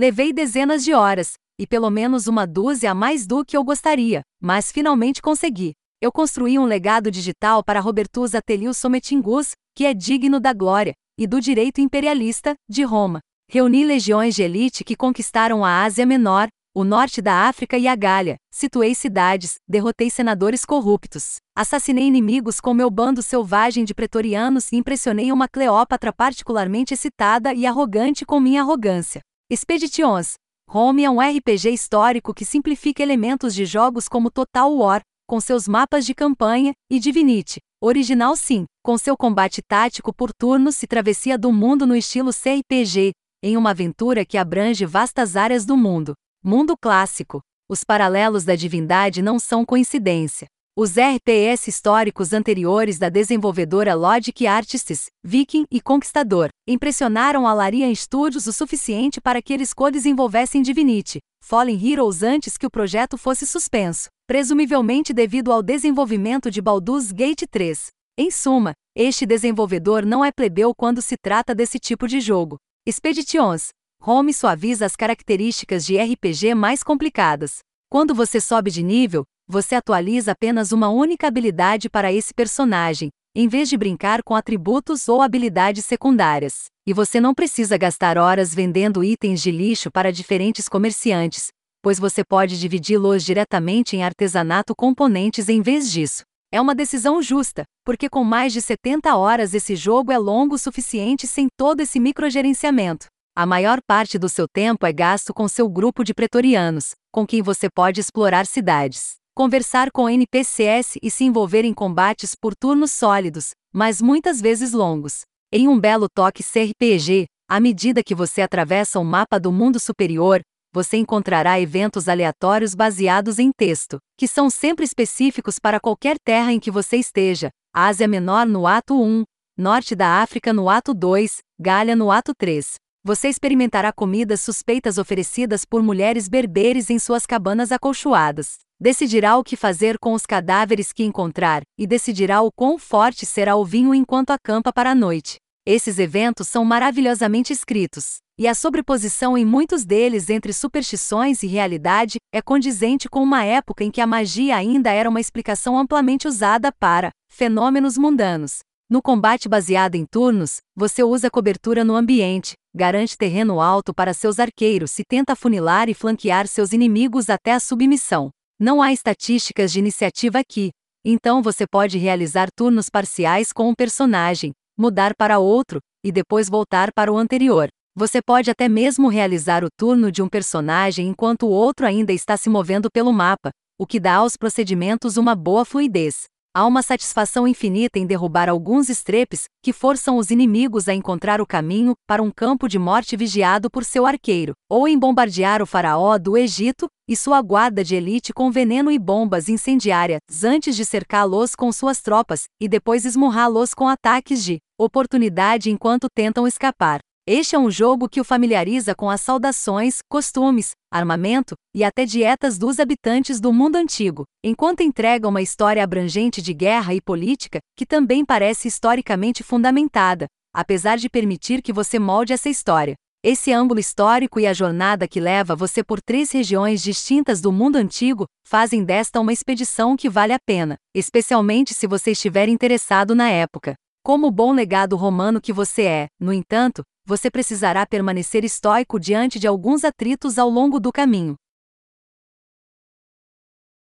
Levei dezenas de horas, e pelo menos uma dúzia a mais do que eu gostaria, mas finalmente consegui. Eu construí um legado digital para Robertus Atelius Sometingus, que é digno da glória e do direito imperialista de Roma. Reuni legiões de elite que conquistaram a Ásia Menor, o norte da África e a Gália, situei cidades, derrotei senadores corruptos, assassinei inimigos com meu bando selvagem de pretorianos e impressionei uma Cleópatra particularmente excitada e arrogante com minha arrogância. Expeditions. Rome é um RPG histórico que simplifica elementos de jogos como Total War, com seus mapas de campanha, e Divinity. Original sim, com seu combate tático por turnos e travessia do mundo no estilo CRPG, em uma aventura que abrange vastas áreas do mundo. Mundo clássico. Os paralelos da divindade não são coincidência. Os RPS históricos anteriores da desenvolvedora Logic Artists, Viking e Conquistador, impressionaram a Larian Studios o suficiente para que eles co-desenvolvessem Divinity, Fallen Heroes antes que o projeto fosse suspenso, presumivelmente devido ao desenvolvimento de Baldur's Gate 3. Em suma, este desenvolvedor não é plebeu quando se trata desse tipo de jogo. Expeditions, Home suaviza as características de RPG mais complicadas. Quando você sobe de nível, você atualiza apenas uma única habilidade para esse personagem, em vez de brincar com atributos ou habilidades secundárias. E você não precisa gastar horas vendendo itens de lixo para diferentes comerciantes, pois você pode dividi-los diretamente em artesanato componentes em vez disso. É uma decisão justa, porque com mais de 70 horas esse jogo é longo o suficiente sem todo esse microgerenciamento. A maior parte do seu tempo é gasto com seu grupo de pretorianos, com quem você pode explorar cidades, conversar com NPCs e se envolver em combates por turnos sólidos, mas muitas vezes longos. Em um belo toque CRPG, à medida que você atravessa o um mapa do mundo superior, você encontrará eventos aleatórios baseados em texto, que são sempre específicos para qualquer terra em que você esteja: Ásia Menor no ato 1, Norte da África no ato 2, Gália no ato 3 você experimentará comidas suspeitas oferecidas por mulheres berberes em suas cabanas acolchoadas. Decidirá o que fazer com os cadáveres que encontrar, e decidirá o quão forte será o vinho enquanto acampa para a noite. Esses eventos são maravilhosamente escritos, e a sobreposição em muitos deles entre superstições e realidade é condizente com uma época em que a magia ainda era uma explicação amplamente usada para fenômenos mundanos. No combate baseado em turnos, você usa cobertura no ambiente, garante terreno alto para seus arqueiros e tenta funilar e flanquear seus inimigos até a submissão. Não há estatísticas de iniciativa aqui, então você pode realizar turnos parciais com um personagem, mudar para outro, e depois voltar para o anterior. Você pode até mesmo realizar o turno de um personagem enquanto o outro ainda está se movendo pelo mapa, o que dá aos procedimentos uma boa fluidez. Há uma satisfação infinita em derrubar alguns estrepes, que forçam os inimigos a encontrar o caminho para um campo de morte vigiado por seu arqueiro, ou em bombardear o faraó do Egito e sua guarda de elite com veneno e bombas incendiárias antes de cercá-los com suas tropas e depois esmurrá-los com ataques de oportunidade enquanto tentam escapar. Este é um jogo que o familiariza com as saudações, costumes, armamento e até dietas dos habitantes do mundo antigo, enquanto entrega uma história abrangente de guerra e política que também parece historicamente fundamentada, apesar de permitir que você molde essa história. Esse ângulo histórico e a jornada que leva você por três regiões distintas do mundo antigo fazem desta uma expedição que vale a pena, especialmente se você estiver interessado na época. Como bom legado romano que você é, no entanto, você precisará permanecer estoico diante de alguns atritos ao longo do caminho.